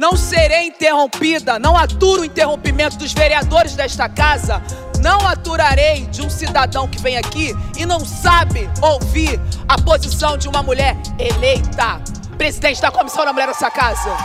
Não serei interrompida, não aturo o interrompimento dos vereadores desta casa. Não aturarei de um cidadão que vem aqui e não sabe ouvir a posição de uma mulher eleita, presidente da Comissão da Mulher dessa casa.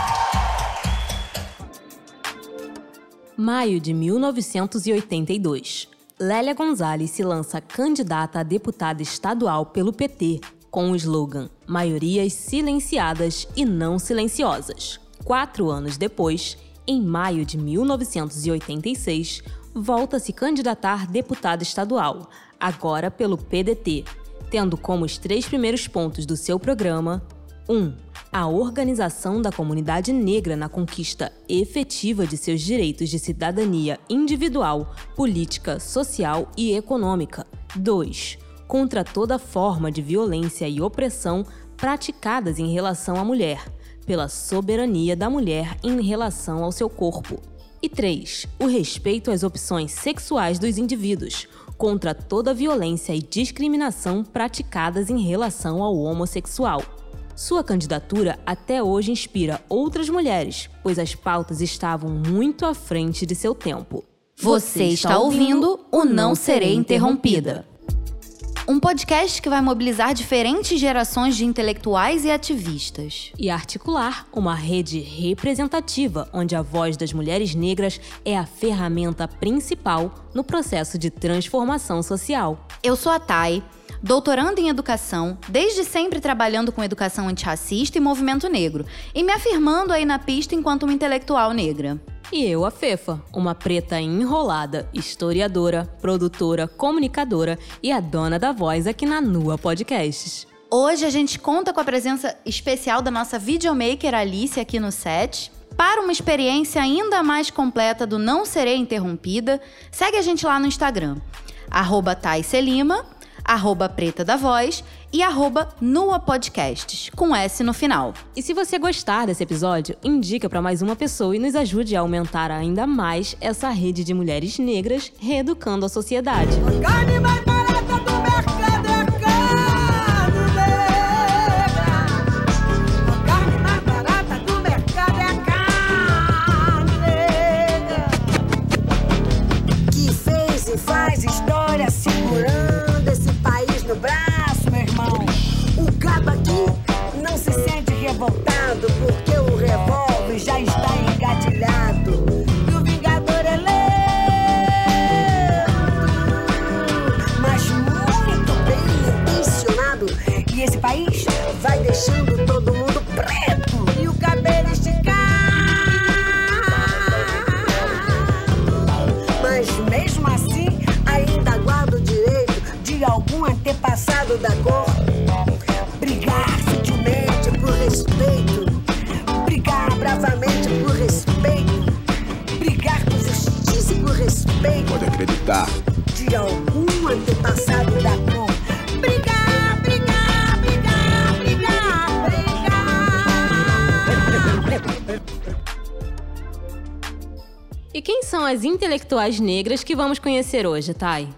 Maio de 1982. Lélia Gonzalez se lança candidata a deputada estadual pelo PT com o slogan Maiorias silenciadas e não silenciosas. Quatro anos depois, em maio de 1986, volta a se candidatar deputada estadual, agora pelo PDT, tendo como os três primeiros pontos do seu programa 1. Um, a organização da comunidade negra na conquista efetiva de seus direitos de cidadania individual, política, social e econômica. 2. Contra toda forma de violência e opressão praticadas em relação à mulher, pela soberania da mulher em relação ao seu corpo. E 3. O respeito às opções sexuais dos indivíduos, contra toda violência e discriminação praticadas em relação ao homossexual. Sua candidatura até hoje inspira outras mulheres, pois as pautas estavam muito à frente de seu tempo. Você está ouvindo o Não Serei Interrompida. Um podcast que vai mobilizar diferentes gerações de intelectuais e ativistas. E articular uma rede representativa onde a voz das mulheres negras é a ferramenta principal no processo de transformação social. Eu sou a Thay, doutorando em educação, desde sempre trabalhando com educação antirracista e movimento negro, e me afirmando aí na pista enquanto uma intelectual negra. E eu, a Fefa, uma preta enrolada, historiadora, produtora, comunicadora e a dona da voz aqui na Nua Podcasts. Hoje a gente conta com a presença especial da nossa videomaker Alice aqui no set. Para uma experiência ainda mais completa do Não Serei Interrompida, segue a gente lá no Instagram, arroba arroba Preta da Voz e arroba Nua Podcasts, com S no final. E se você gostar desse episódio, indica para mais uma pessoa e nos ajude a aumentar ainda mais essa rede de mulheres negras reeducando a sociedade. As intelectuais negras que vamos conhecer hoje, Thay?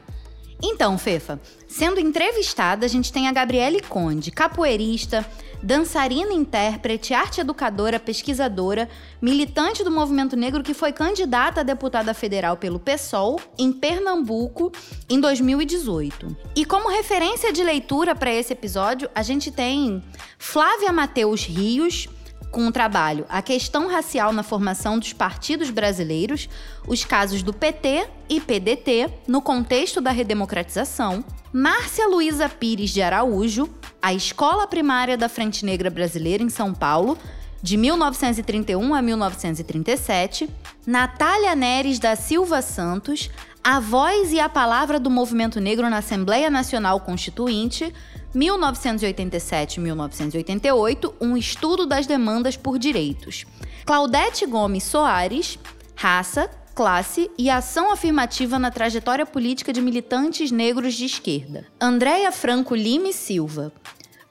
Então, Fefa, sendo entrevistada, a gente tem a Gabriele Conde, capoeirista, dançarina, intérprete, arte educadora, pesquisadora, militante do movimento negro que foi candidata a deputada federal pelo PSOL em Pernambuco em 2018. E como referência de leitura para esse episódio, a gente tem Flávia Mateus Rios, com o trabalho A Questão Racial na Formação dos Partidos Brasileiros, os casos do PT e PDT no contexto da redemocratização, Márcia Luísa Pires de Araújo, A Escola Primária da Frente Negra Brasileira em São Paulo, de 1931 a 1937, Natália Neres da Silva Santos, A Voz e a Palavra do Movimento Negro na Assembleia Nacional Constituinte, 1987-1988, um estudo das demandas por direitos. Claudete Gomes Soares, raça, classe e ação afirmativa na trajetória política de militantes negros de esquerda. Andréia Franco Lima e Silva.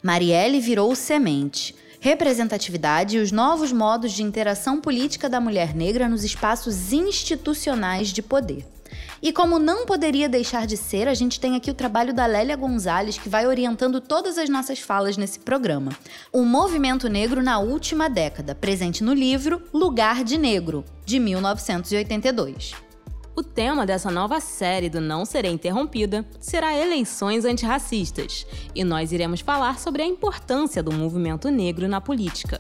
Marielle virou semente. Representatividade e os novos modos de interação política da mulher negra nos espaços institucionais de poder. E como não poderia deixar de ser, a gente tem aqui o trabalho da Lélia Gonzalez, que vai orientando todas as nossas falas nesse programa. O movimento negro na última década, presente no livro Lugar de Negro, de 1982. O tema dessa nova série do Não Serei Interrompida será eleições antirracistas, e nós iremos falar sobre a importância do movimento negro na política.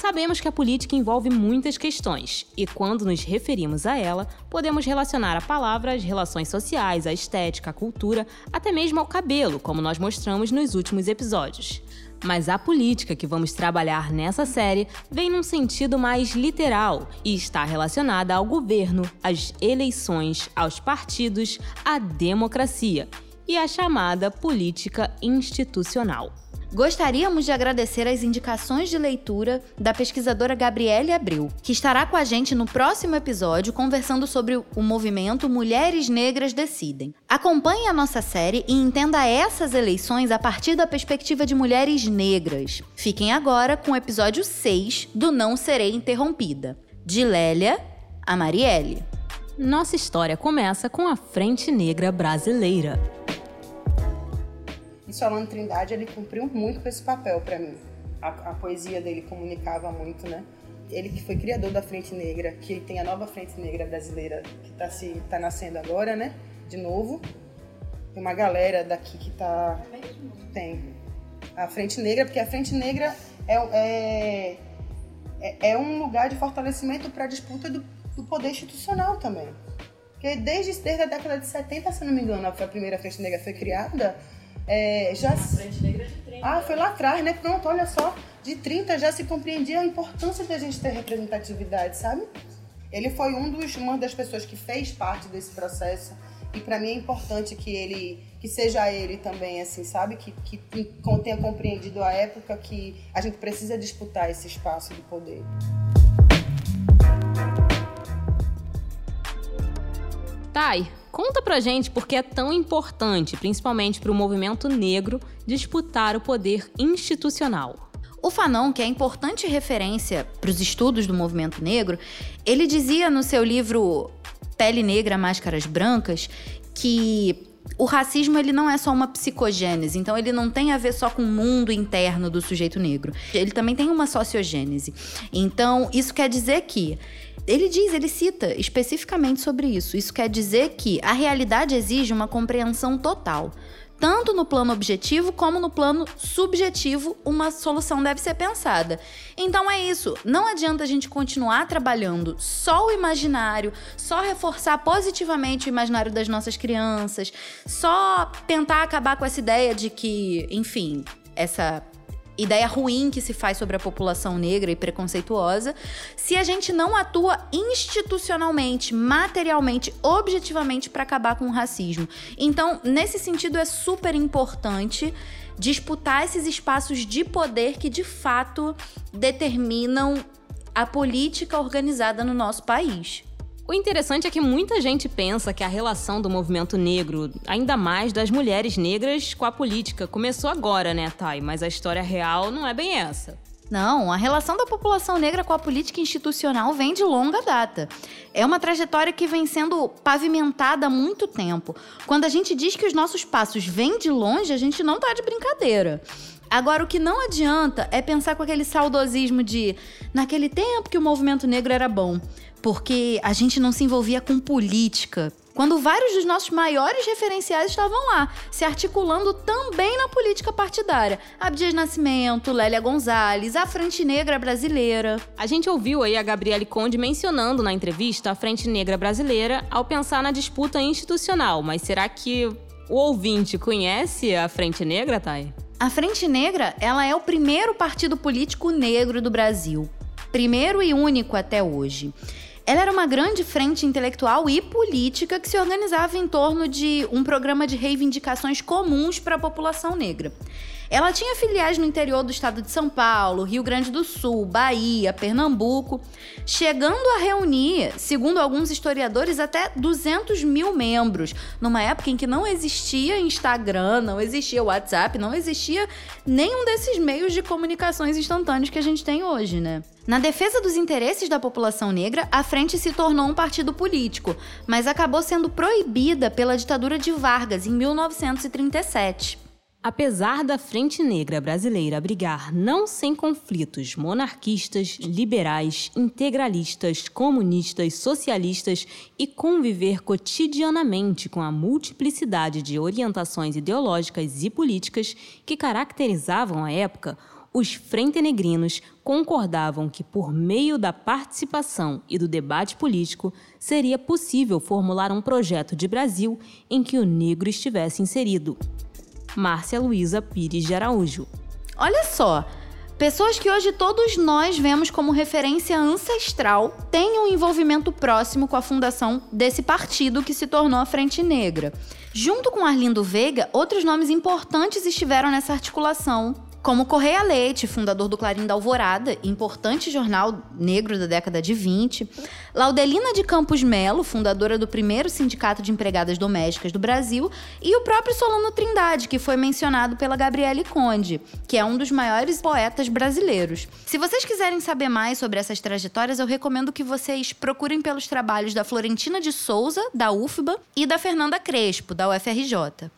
Sabemos que a política envolve muitas questões, e quando nos referimos a ela, podemos relacionar a palavra às relações sociais, à estética, à cultura, até mesmo ao cabelo, como nós mostramos nos últimos episódios. Mas a política que vamos trabalhar nessa série vem num sentido mais literal e está relacionada ao governo, às eleições, aos partidos, à democracia e à chamada política institucional. Gostaríamos de agradecer as indicações de leitura da pesquisadora Gabriele Abreu, que estará com a gente no próximo episódio conversando sobre o movimento Mulheres Negras Decidem. Acompanhe a nossa série e entenda essas eleições a partir da perspectiva de mulheres negras. Fiquem agora com o episódio 6 do Não Serei Interrompida, de Lélia a Marielle. Nossa história começa com a Frente Negra Brasileira. E Solano Trindade, ele cumpriu muito com esse papel para mim. A, a, poesia dele comunicava muito, né? Ele que foi criador da Frente Negra, que tem a nova Frente Negra brasileira que está se tá nascendo agora, né? De novo. Tem uma galera daqui que tá tem a Frente Negra, porque a Frente Negra é, é, é, é um lugar de fortalecimento para a disputa do, do poder institucional também. Porque desde, desde a década de 70, se não me engano, a primeira Frente Negra foi criada, é, já... Frente Negra de 30. Ah, foi lá atrás, né? Pronto, olha só. De 30 já se compreendia a importância da gente ter representatividade, sabe? Ele foi um dos, uma das pessoas que fez parte desse processo. E para mim é importante que ele, que seja ele também, assim, sabe? Que, que tenha compreendido a época que a gente precisa disputar esse espaço de poder. Tai, Conta pra gente por que é tão importante, principalmente para o movimento negro, disputar o poder institucional. O Fanon, que é importante referência para os estudos do movimento negro, ele dizia no seu livro Pele Negra, Máscaras Brancas que o racismo ele não é só uma psicogênese, então ele não tem a ver só com o mundo interno do sujeito negro. Ele também tem uma sociogênese. Então, isso quer dizer que ele diz, ele cita especificamente sobre isso. Isso quer dizer que a realidade exige uma compreensão total. Tanto no plano objetivo como no plano subjetivo, uma solução deve ser pensada. Então é isso. Não adianta a gente continuar trabalhando só o imaginário, só reforçar positivamente o imaginário das nossas crianças, só tentar acabar com essa ideia de que, enfim, essa ideia ruim que se faz sobre a população negra e preconceituosa, se a gente não atua institucionalmente, materialmente, objetivamente para acabar com o racismo. Então, nesse sentido, é super importante disputar esses espaços de poder que de fato determinam a política organizada no nosso país. O interessante é que muita gente pensa que a relação do movimento negro, ainda mais das mulheres negras, com a política começou agora, né, Thay? Mas a história real não é bem essa. Não, a relação da população negra com a política institucional vem de longa data. É uma trajetória que vem sendo pavimentada há muito tempo. Quando a gente diz que os nossos passos vêm de longe, a gente não tá de brincadeira. Agora, o que não adianta é pensar com aquele saudosismo de naquele tempo que o movimento negro era bom porque a gente não se envolvia com política. Quando vários dos nossos maiores referenciais estavam lá, se articulando também na política partidária. Abdias Nascimento, Lélia Gonzalez, a Frente Negra Brasileira. A gente ouviu aí a Gabriele Conde mencionando na entrevista a Frente Negra Brasileira ao pensar na disputa institucional, mas será que o ouvinte conhece a Frente Negra, Thay? A Frente Negra, ela é o primeiro partido político negro do Brasil. Primeiro e único até hoje. Ela era uma grande frente intelectual e política que se organizava em torno de um programa de reivindicações comuns para a população negra. Ela tinha filiais no interior do estado de São Paulo, Rio Grande do Sul, Bahia, Pernambuco, chegando a reunir, segundo alguns historiadores, até 200 mil membros, numa época em que não existia Instagram, não existia WhatsApp, não existia nenhum desses meios de comunicações instantâneos que a gente tem hoje, né? Na defesa dos interesses da população negra, a frente se tornou um partido político, mas acabou sendo proibida pela ditadura de Vargas em 1937. Apesar da Frente Negra Brasileira abrigar não sem conflitos monarquistas, liberais, integralistas, comunistas, socialistas e conviver cotidianamente com a multiplicidade de orientações ideológicas e políticas que caracterizavam a época, os frentenegrinos concordavam que, por meio da participação e do debate político, seria possível formular um projeto de Brasil em que o negro estivesse inserido. Márcia Luísa Pires de Araújo. Olha só, pessoas que hoje todos nós vemos como referência ancestral têm um envolvimento próximo com a fundação desse partido que se tornou a Frente Negra. Junto com Arlindo Veiga, outros nomes importantes estiveram nessa articulação como Correia Leite, fundador do Clarim da Alvorada, importante jornal negro da década de 20, Laudelina de Campos Melo, fundadora do primeiro Sindicato de Empregadas Domésticas do Brasil, e o próprio Solano Trindade, que foi mencionado pela Gabriele Conde, que é um dos maiores poetas brasileiros. Se vocês quiserem saber mais sobre essas trajetórias, eu recomendo que vocês procurem pelos trabalhos da Florentina de Souza, da UFBA, e da Fernanda Crespo, da UFRJ.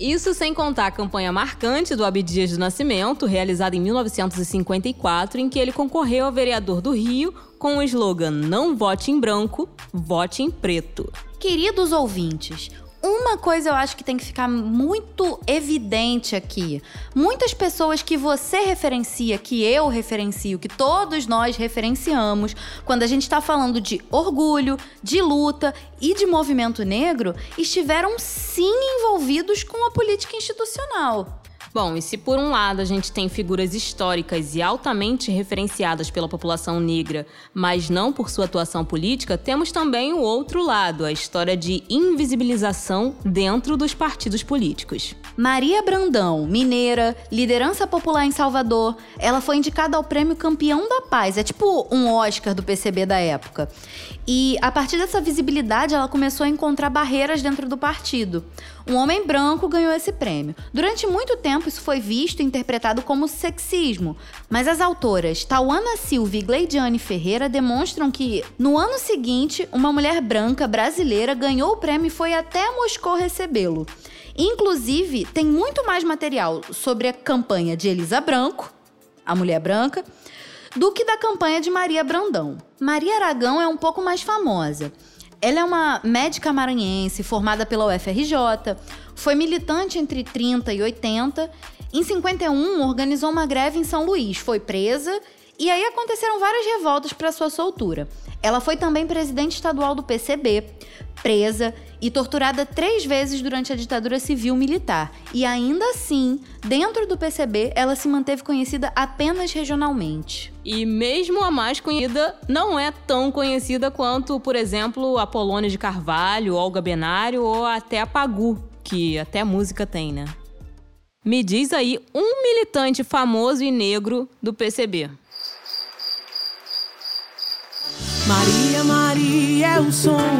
Isso sem contar a campanha marcante do Abdias do Nascimento, realizada em 1954, em que ele concorreu a vereador do Rio com o slogan Não vote em branco, vote em preto. Queridos ouvintes, uma coisa eu acho que tem que ficar muito evidente aqui. Muitas pessoas que você referencia, que eu referencio, que todos nós referenciamos, quando a gente está falando de orgulho, de luta e de movimento negro, estiveram sim envolvidos com a política institucional. Bom, e se por um lado a gente tem figuras históricas e altamente referenciadas pela população negra, mas não por sua atuação política, temos também o outro lado, a história de invisibilização dentro dos partidos políticos. Maria Brandão, mineira, liderança popular em Salvador, ela foi indicada ao prêmio Campeão da Paz, é tipo um Oscar do PCB da época. E a partir dessa visibilidade, ela começou a encontrar barreiras dentro do partido. Um homem branco ganhou esse prêmio. Durante muito tempo, isso foi visto e interpretado como sexismo, mas as autoras Tauana Silva e Gleidiane Ferreira demonstram que, no ano seguinte, uma mulher branca brasileira ganhou o prêmio e foi até Moscou recebê-lo. Inclusive, tem muito mais material sobre a campanha de Elisa Branco, a mulher branca, do que da campanha de Maria Brandão. Maria Aragão é um pouco mais famosa. Ela é uma médica maranhense formada pela UFRJ, foi militante entre 30 e 80. Em 51, organizou uma greve em São Luís, foi presa e aí aconteceram várias revoltas para sua soltura. Ela foi também presidente estadual do PCB, presa e torturada três vezes durante a ditadura civil militar. E ainda assim, dentro do PCB, ela se manteve conhecida apenas regionalmente. E mesmo a mais conhecida, não é tão conhecida quanto, por exemplo, a Polônia de Carvalho, Olga Benário ou até a Pagu, que até música tem, né? Me diz aí um militante famoso e negro do PCB. Maria, Maria é o som,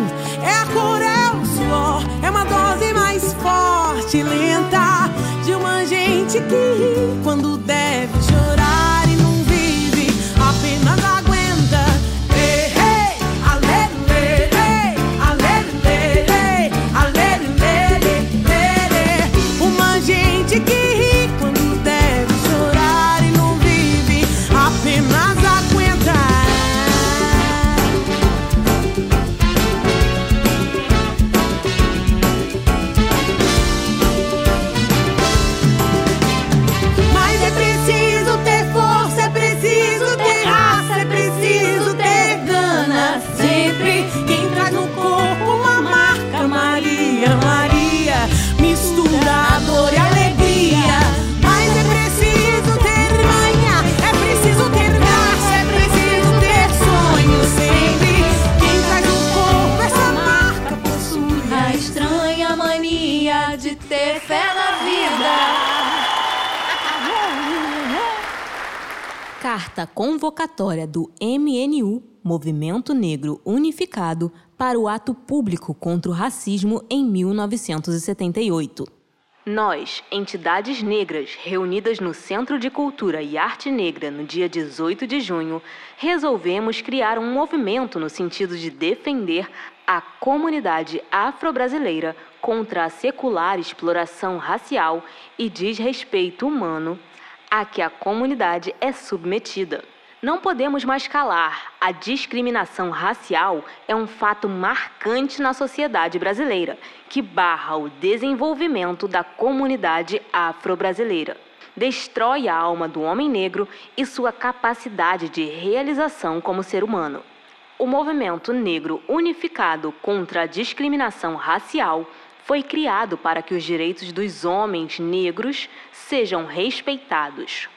é a cor, é o suor, é uma dose mais forte lenta de uma gente que ri quando deve chorar Carta convocatória do MNU, Movimento Negro Unificado, para o ato público contra o racismo em 1978. Nós, entidades negras reunidas no Centro de Cultura e Arte Negra no dia 18 de junho, resolvemos criar um movimento no sentido de defender a comunidade afro-brasileira contra a secular exploração racial e desrespeito humano a que a comunidade é submetida. Não podemos mais calar. A discriminação racial é um fato marcante na sociedade brasileira, que barra o desenvolvimento da comunidade afro-brasileira. Destrói a alma do homem negro e sua capacidade de realização como ser humano. O movimento negro unificado contra a discriminação racial foi criado para que os direitos dos homens negros sejam respeitados.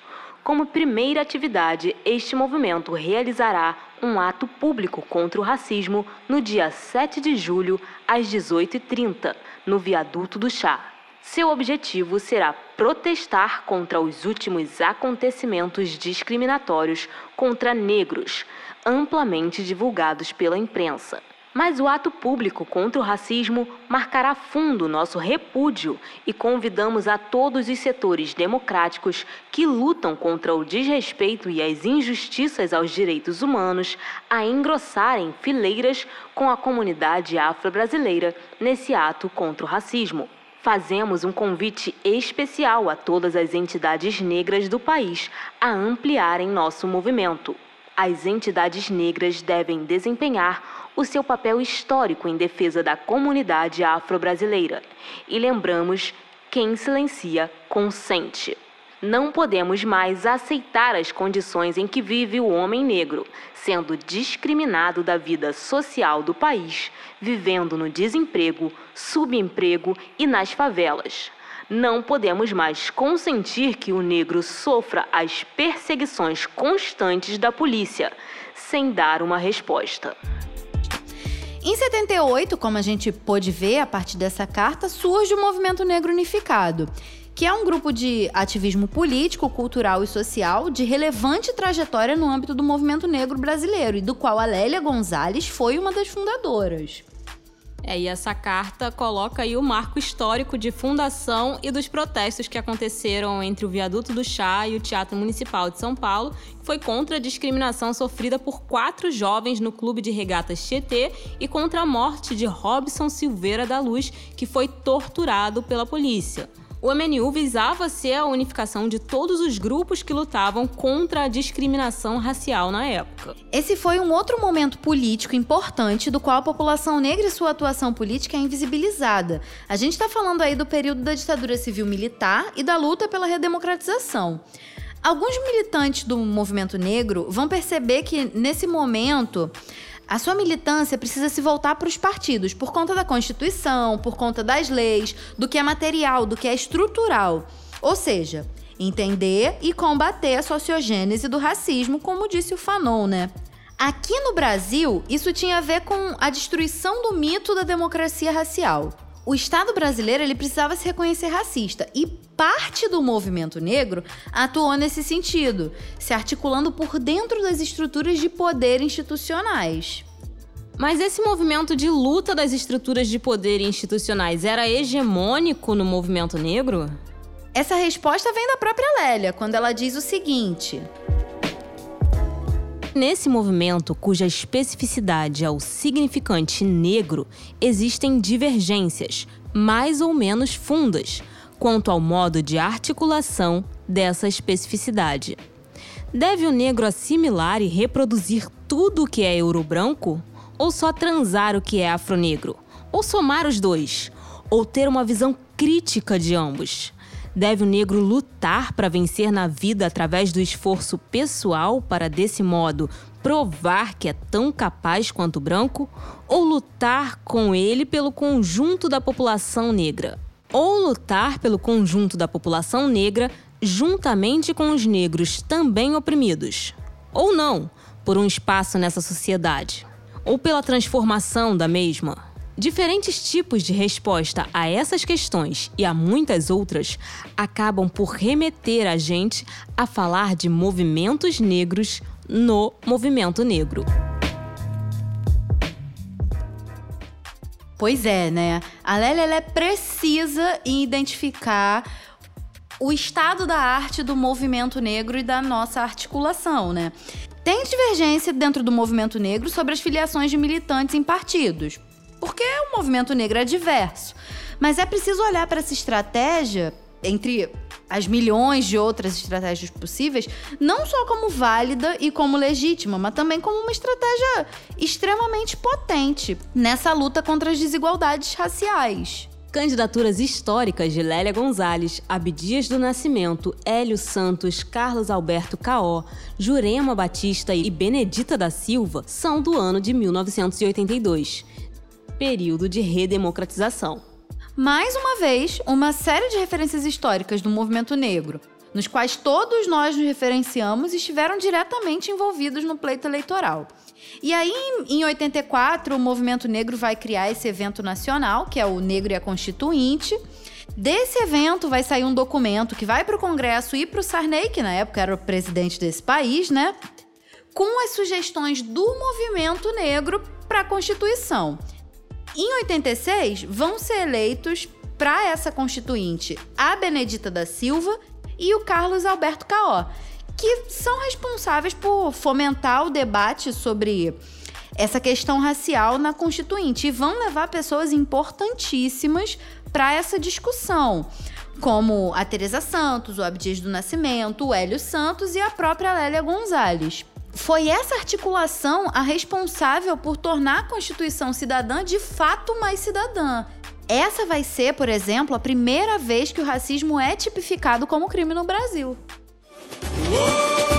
Como primeira atividade, este movimento realizará um ato público contra o racismo no dia 7 de julho, às 18h30, no Viaduto do Chá. Seu objetivo será protestar contra os últimos acontecimentos discriminatórios contra negros, amplamente divulgados pela imprensa. Mas o ato público contra o racismo marcará fundo nosso repúdio e convidamos a todos os setores democráticos que lutam contra o desrespeito e as injustiças aos direitos humanos a engrossarem fileiras com a comunidade afro-brasileira nesse ato contra o racismo. Fazemos um convite especial a todas as entidades negras do país a ampliarem nosso movimento. As entidades negras devem desempenhar o seu papel histórico em defesa da comunidade afro-brasileira. E lembramos: quem silencia, consente. Não podemos mais aceitar as condições em que vive o homem negro, sendo discriminado da vida social do país, vivendo no desemprego, subemprego e nas favelas. Não podemos mais consentir que o negro sofra as perseguições constantes da polícia, sem dar uma resposta. Em 78, como a gente pôde ver a partir dessa carta, surge o Movimento Negro Unificado, que é um grupo de ativismo político, cultural e social de relevante trajetória no âmbito do movimento negro brasileiro e do qual a Lélia Gonzalez foi uma das fundadoras. É, e essa carta coloca aí o marco histórico de fundação e dos protestos que aconteceram entre o Viaduto do Chá e o Teatro Municipal de São Paulo, que foi contra a discriminação sofrida por quatro jovens no Clube de Regatas Tietê e contra a morte de Robson Silveira da Luz, que foi torturado pela polícia. O MNU visava ser a unificação de todos os grupos que lutavam contra a discriminação racial na época. Esse foi um outro momento político importante do qual a população negra e sua atuação política é invisibilizada. A gente está falando aí do período da ditadura civil-militar e da luta pela redemocratização. Alguns militantes do movimento negro vão perceber que, nesse momento, a sua militância precisa se voltar para os partidos por conta da Constituição, por conta das leis, do que é material, do que é estrutural. Ou seja, entender e combater a sociogênese do racismo, como disse o Fanon, né? Aqui no Brasil, isso tinha a ver com a destruição do mito da democracia racial o Estado brasileiro ele precisava se reconhecer racista e parte do movimento negro atuou nesse sentido, se articulando por dentro das estruturas de poder institucionais. Mas esse movimento de luta das estruturas de poder institucionais era hegemônico no movimento negro? Essa resposta vem da própria Lélia, quando ela diz o seguinte: Nesse movimento, cuja especificidade é o significante negro, existem divergências, mais ou menos fundas, quanto ao modo de articulação dessa especificidade. Deve o negro assimilar e reproduzir tudo o que é euro-branco? Ou só transar o que é afro-negro? Ou somar os dois? Ou ter uma visão crítica de ambos? Deve o negro lutar para vencer na vida através do esforço pessoal para, desse modo, provar que é tão capaz quanto o branco? Ou lutar com ele pelo conjunto da população negra? Ou lutar pelo conjunto da população negra juntamente com os negros também oprimidos? Ou não, por um espaço nessa sociedade? Ou pela transformação da mesma? Diferentes tipos de resposta a essas questões e a muitas outras acabam por remeter a gente a falar de movimentos negros no movimento negro. Pois é, né? A Lélia é precisa identificar o estado da arte do movimento negro e da nossa articulação, né? Tem divergência dentro do movimento negro sobre as filiações de militantes em partidos o movimento negro é diverso. Mas é preciso olhar para essa estratégia entre as milhões de outras estratégias possíveis, não só como válida e como legítima, mas também como uma estratégia extremamente potente nessa luta contra as desigualdades raciais. Candidaturas históricas de Lélia Gonzalez, Abdias do Nascimento, Hélio Santos, Carlos Alberto Caó, Jurema Batista e Benedita da Silva são do ano de 1982 período de redemocratização. Mais uma vez, uma série de referências históricas do movimento negro, nos quais todos nós nos referenciamos, estiveram diretamente envolvidos no pleito eleitoral. E aí, em 84, o movimento negro vai criar esse evento nacional, que é o Negro e a Constituinte. Desse evento vai sair um documento que vai para o Congresso e para o Sarney, que na época era o presidente desse país, né? Com as sugestões do movimento negro para a Constituição. Em 86, vão ser eleitos para essa constituinte a Benedita da Silva e o Carlos Alberto Caó, que são responsáveis por fomentar o debate sobre essa questão racial na Constituinte e vão levar pessoas importantíssimas para essa discussão, como a Teresa Santos, o Abdias do Nascimento, o Hélio Santos e a própria Lélia Gonzalez. Foi essa articulação a responsável por tornar a Constituição cidadã de fato mais cidadã. Essa vai ser, por exemplo, a primeira vez que o racismo é tipificado como crime no Brasil. Uou!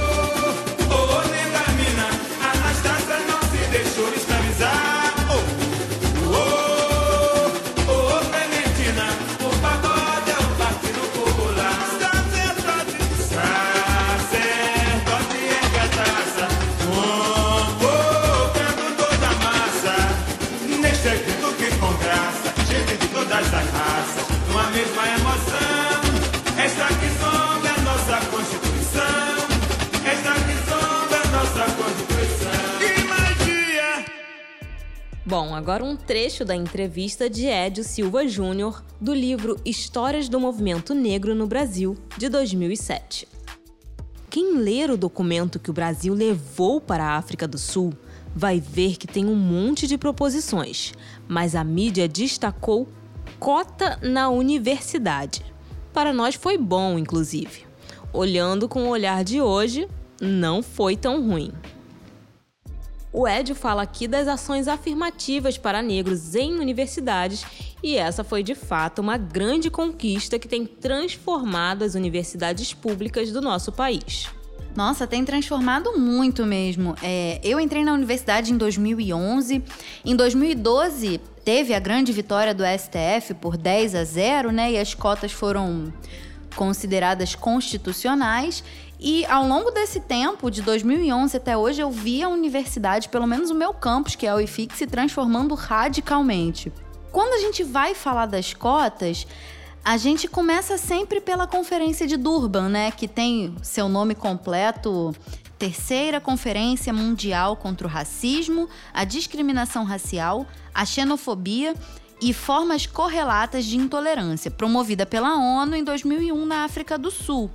Bom, agora um trecho da entrevista de Edio Silva Júnior do livro Histórias do Movimento Negro no Brasil, de 2007. Quem ler o documento que o Brasil levou para a África do Sul vai ver que tem um monte de proposições, mas a mídia destacou cota na universidade. Para nós foi bom, inclusive. Olhando com o olhar de hoje, não foi tão ruim. O Edio fala aqui das ações afirmativas para negros em universidades e essa foi de fato uma grande conquista que tem transformado as universidades públicas do nosso país. Nossa, tem transformado muito mesmo. É, eu entrei na universidade em 2011. Em 2012, teve a grande vitória do STF por 10 a 0, né? E as cotas foram consideradas constitucionais. E ao longo desse tempo, de 2011 até hoje, eu vi a universidade, pelo menos o meu campus, que é o IFIX, se transformando radicalmente. Quando a gente vai falar das cotas, a gente começa sempre pela Conferência de Durban, né, que tem seu nome completo Terceira Conferência Mundial contra o Racismo, a Discriminação Racial, a Xenofobia e Formas Correlatas de Intolerância, promovida pela ONU em 2001 na África do Sul.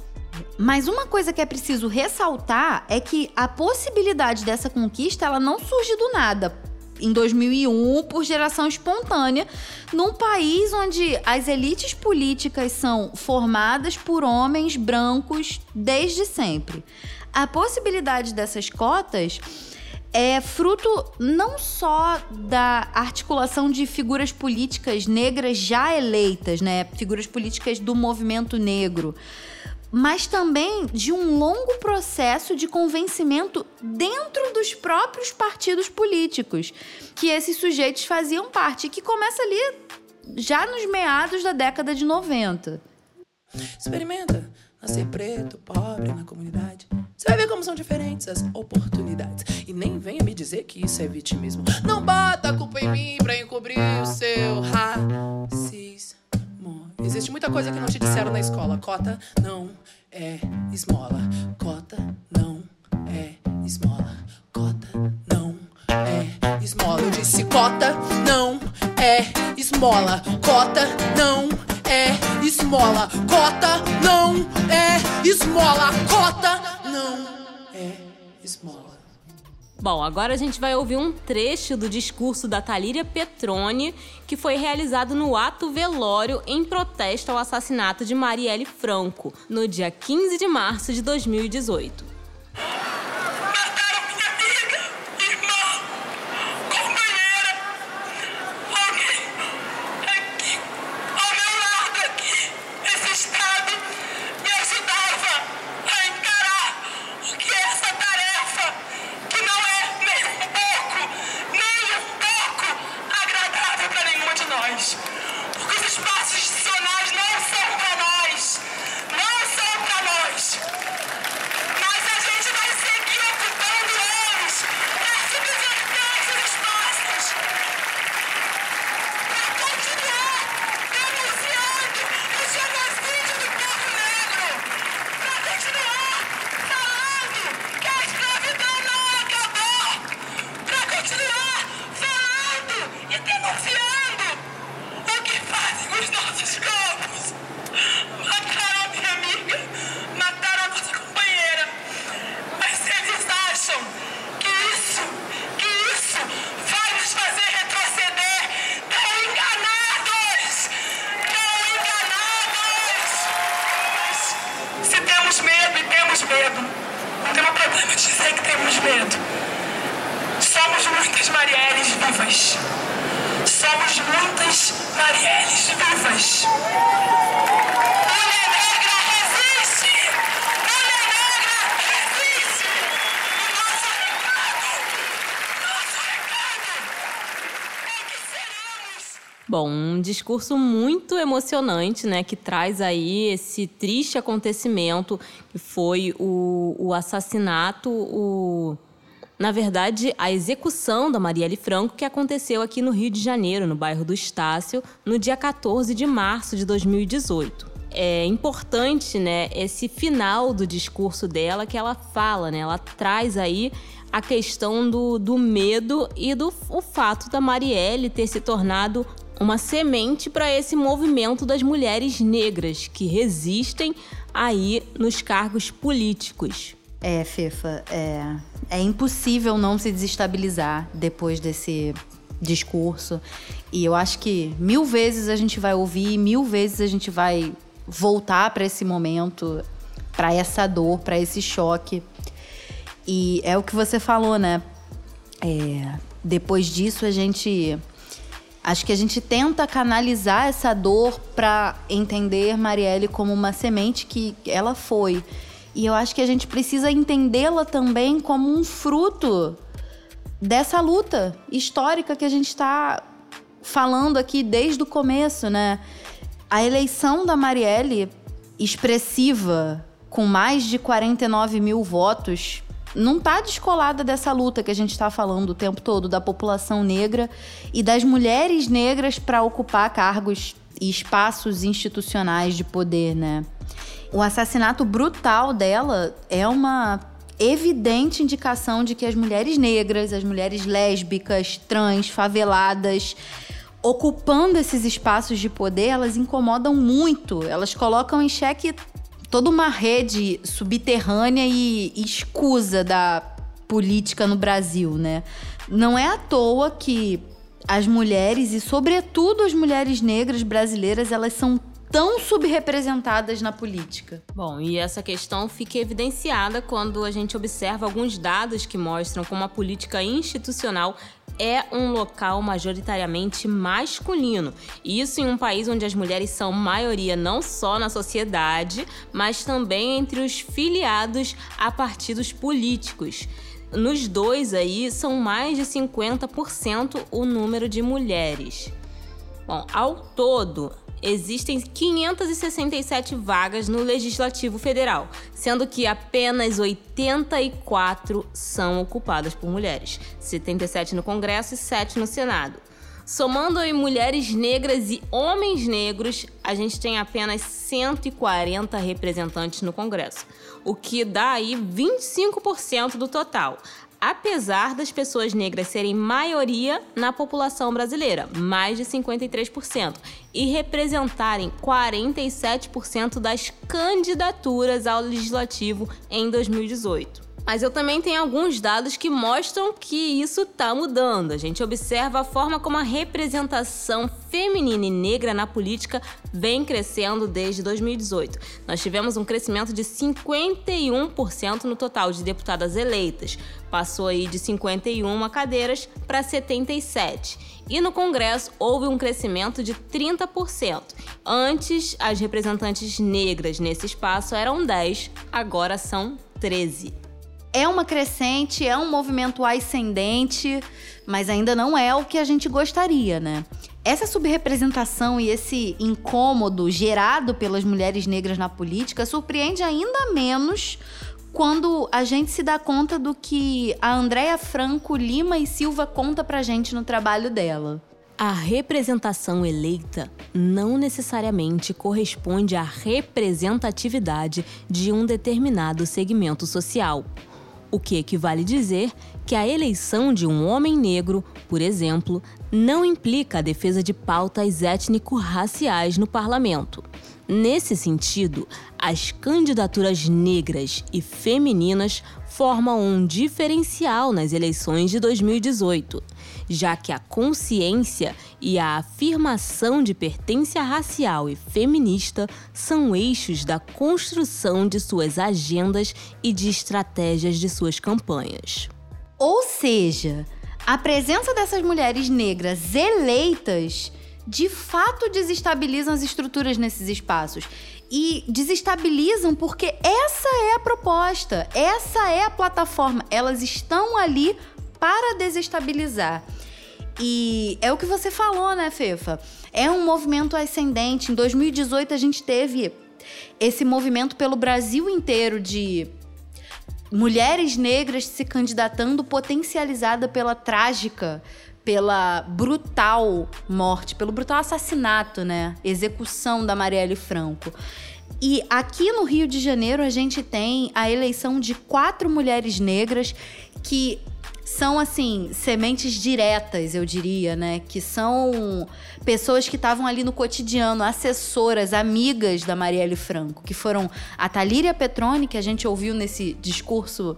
Mas uma coisa que é preciso ressaltar é que a possibilidade dessa conquista ela não surge do nada. Em 2001, por geração espontânea, num país onde as elites políticas são formadas por homens brancos desde sempre. A possibilidade dessas cotas é fruto não só da articulação de figuras políticas negras já eleitas, né? Figuras políticas do movimento negro mas também de um longo processo de convencimento dentro dos próprios partidos políticos que esses sujeitos faziam parte, que começa ali já nos meados da década de 90. Experimenta nascer preto, pobre na comunidade. Você vai ver como são diferentes as oportunidades. E nem venha me dizer que isso é vitimismo. Não bata a culpa em mim pra encobrir o seu racismo. Existe muita coisa que não te disseram na escola. Cota não é esmola. Cota não é esmola. Cota não é esmola. Eu disse cota não é esmola. Cota não é esmola. Cota não é esmola. Cota não é esmola. Bom, agora a gente vai ouvir um trecho do discurso da Talíria Petrone, que foi realizado no ato velório em protesto ao assassinato de Marielle Franco, no dia 15 de março de 2018. Discurso muito emocionante, né, que traz aí esse triste acontecimento que foi o, o assassinato, o, na verdade, a execução da Marielle Franco, que aconteceu aqui no Rio de Janeiro, no bairro do Estácio, no dia 14 de março de 2018 é importante, né, esse final do discurso dela que ela fala, né? Ela traz aí a questão do, do medo e do o fato da Marielle ter se tornado uma semente para esse movimento das mulheres negras que resistem aí nos cargos políticos. É, Fefa, é, é impossível não se desestabilizar depois desse discurso. E eu acho que mil vezes a gente vai ouvir, mil vezes a gente vai voltar para esse momento, para essa dor, para esse choque. E é o que você falou, né? É, depois disso a gente Acho que a gente tenta canalizar essa dor para entender Marielle como uma semente que ela foi. E eu acho que a gente precisa entendê-la também como um fruto dessa luta histórica que a gente está falando aqui desde o começo, né? A eleição da Marielle, expressiva, com mais de 49 mil votos, não está descolada dessa luta que a gente está falando o tempo todo da população negra e das mulheres negras para ocupar cargos e espaços institucionais de poder, né? O assassinato brutal dela é uma evidente indicação de que as mulheres negras, as mulheres lésbicas, trans, faveladas, ocupando esses espaços de poder, elas incomodam muito. Elas colocam em xeque toda uma rede subterrânea e escusa da política no Brasil, né? Não é à toa que as mulheres e sobretudo as mulheres negras brasileiras, elas são tão subrepresentadas na política. Bom, e essa questão fica evidenciada quando a gente observa alguns dados que mostram como a política institucional é um local majoritariamente masculino. Isso em um país onde as mulheres são maioria não só na sociedade, mas também entre os filiados a partidos políticos. Nos dois aí são mais de 50% o número de mulheres. Bom, ao todo, existem 567 vagas no Legislativo Federal, sendo que apenas 84 são ocupadas por mulheres, 77 no Congresso e 7 no Senado. Somando aí mulheres negras e homens negros, a gente tem apenas 140 representantes no Congresso, o que dá aí 25% do total apesar das pessoas negras serem maioria na população brasileira, mais de 53%, e representarem 47% das candidaturas ao legislativo em 2018. Mas eu também tenho alguns dados que mostram que isso está mudando. A gente observa a forma como a representação feminina e negra na política vem crescendo desde 2018. Nós tivemos um crescimento de 51% no total de deputadas eleitas. Passou aí de 51 cadeiras para 77. E no Congresso houve um crescimento de 30%. Antes, as representantes negras nesse espaço eram 10, agora são 13 é uma crescente, é um movimento ascendente, mas ainda não é o que a gente gostaria, né? Essa subrepresentação e esse incômodo gerado pelas mulheres negras na política surpreende ainda menos quando a gente se dá conta do que a Andréa Franco Lima e Silva conta pra gente no trabalho dela. A representação eleita não necessariamente corresponde à representatividade de um determinado segmento social o que equivale dizer que a eleição de um homem negro, por exemplo, não implica a defesa de pautas étnico-raciais no parlamento. Nesse sentido, as candidaturas negras e femininas formam um diferencial nas eleições de 2018, já que a consciência e a afirmação de pertença racial e feminista são eixos da construção de suas agendas e de estratégias de suas campanhas. Ou seja, a presença dessas mulheres negras eleitas de fato desestabilizam as estruturas nesses espaços. E desestabilizam porque essa é a proposta, essa é a plataforma. Elas estão ali para desestabilizar. E é o que você falou, né, Fefa? É um movimento ascendente. Em 2018 a gente teve esse movimento pelo Brasil inteiro de mulheres negras se candidatando potencializada pela trágica pela brutal morte, pelo brutal assassinato, né? Execução da Marielle Franco. E aqui no Rio de Janeiro a gente tem a eleição de quatro mulheres negras que são assim sementes diretas, eu diria, né? Que são pessoas que estavam ali no cotidiano, assessoras, amigas da Marielle Franco, que foram a Talíria Petroni, que a gente ouviu nesse discurso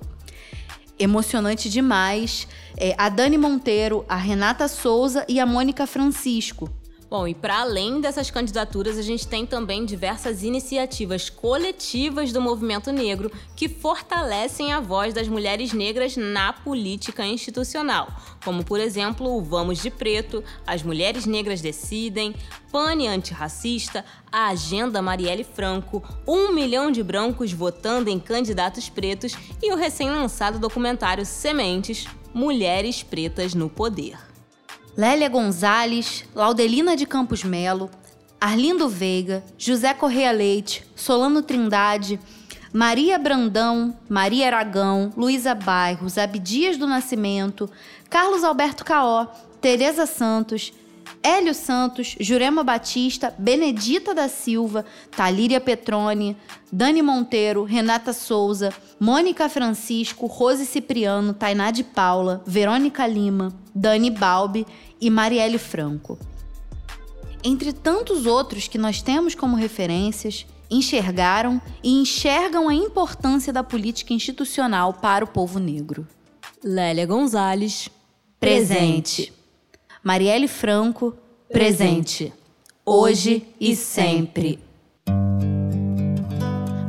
emocionante demais. É, a Dani Monteiro, a Renata Souza e a Mônica Francisco. Bom, e para além dessas candidaturas, a gente tem também diversas iniciativas coletivas do movimento negro que fortalecem a voz das mulheres negras na política institucional, como por exemplo o Vamos de Preto, As Mulheres Negras Decidem, Pane Antirracista, a Agenda Marielle Franco, Um Milhão de Brancos Votando em Candidatos Pretos e o recém-lançado documentário Sementes Mulheres Pretas no Poder. Lélia Gonzalez, Laudelina de Campos Melo, Arlindo Veiga, José Correia Leite, Solano Trindade, Maria Brandão, Maria Aragão, Luísa Bairros, Abdias do Nascimento, Carlos Alberto Caó, Tereza Santos, Hélio Santos, Jurema Batista, Benedita da Silva, Talíria Petrone, Dani Monteiro, Renata Souza, Mônica Francisco, Rose Cipriano, Tainá de Paula, Verônica Lima, Dani Balbi e Marielle Franco. Entre tantos outros que nós temos como referências, enxergaram e enxergam a importância da política institucional para o povo negro. Lélia Gonzalez, presente. Marielle Franco, presente. Hoje e sempre.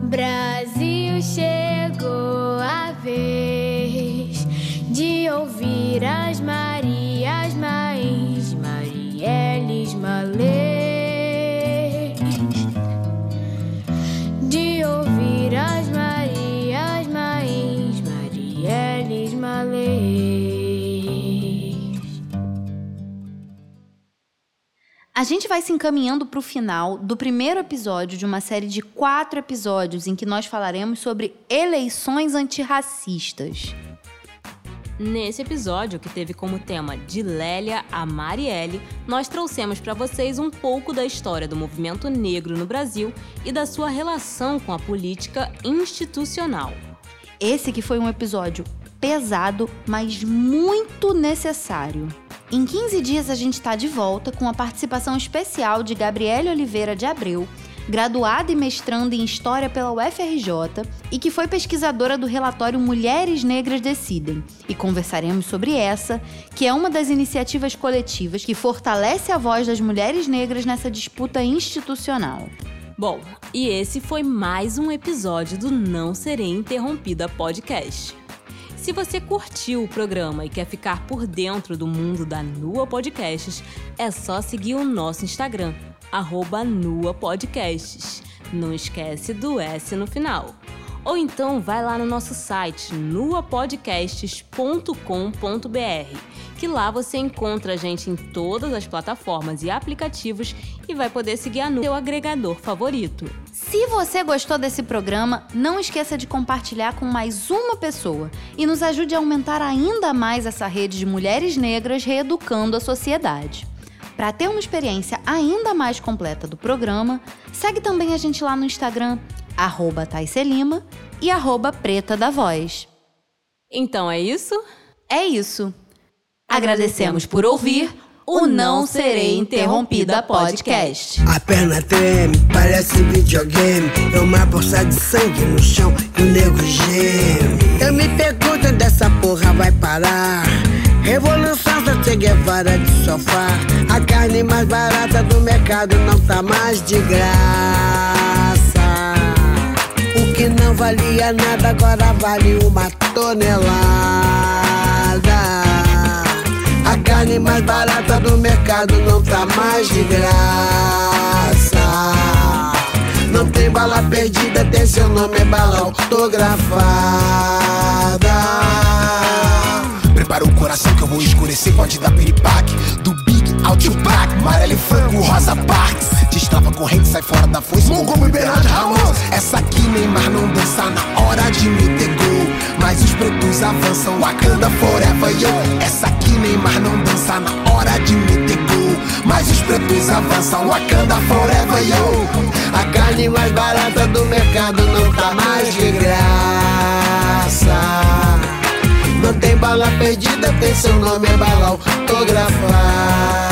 Brasil chegou a vez de ouvir as Marias A gente vai se encaminhando para o final do primeiro episódio de uma série de quatro episódios em que nós falaremos sobre eleições antirracistas. Nesse episódio, que teve como tema de Lélia a Marielle, nós trouxemos para vocês um pouco da história do movimento negro no Brasil e da sua relação com a política institucional. Esse que foi um episódio pesado, mas muito necessário. Em 15 dias a gente está de volta com a participação especial de Gabriele Oliveira de Abreu, graduada e mestranda em História pela UFRJ e que foi pesquisadora do relatório Mulheres Negras Decidem. E conversaremos sobre essa, que é uma das iniciativas coletivas que fortalece a voz das mulheres negras nessa disputa institucional. Bom, e esse foi mais um episódio do Não Serei Interrompida podcast. Se você curtiu o programa e quer ficar por dentro do mundo da Nua Podcasts, é só seguir o nosso Instagram, arroba Nua Podcasts. Não esquece do S no final. Ou então vai lá no nosso site nuapodcasts.com.br, que lá você encontra a gente em todas as plataformas e aplicativos e vai poder seguir a no seu agregador favorito. Se você gostou desse programa, não esqueça de compartilhar com mais uma pessoa e nos ajude a aumentar ainda mais essa rede de mulheres negras reeducando a sociedade. Para ter uma experiência ainda mais completa do programa, segue também a gente lá no Instagram, arroba Taicelima e arroba Preta da Voz. Então é isso? É isso. Agradecemos por ouvir o Não Serei Interrompida podcast. A perna treme, parece videogame. É uma poça de sangue no chão e o nego geme. Eu me pergunto onde essa porra vai parar. Revolução da Che Guevara de sofá. A carne mais barata do mercado não tá mais de graça. Que não valia nada agora vale uma tonelada. A carne mais barata do mercado não tá mais de graça. Não tem bala perdida, tem seu nome, é bala autografada. Prepara o coração que eu vou escurecer, pode dar piripaque. Do Big ao Tupac, Marelli Franco, Rosa Parks. Destrava corrente, sai fora da foice, Mongomo e Bernard Ramos. Essa aqui Neymar não dança na hora de meter gol. Mas os pretos avançam, Wakanda forever, yo. Essa aqui Neymar não dança na hora de meter gol. Mas os pretos avançam, Wakanda forever, yo. A carne mais barata do mercado não tá mais de graça. Não tem bala perdida, tem seu nome, é bala autografada.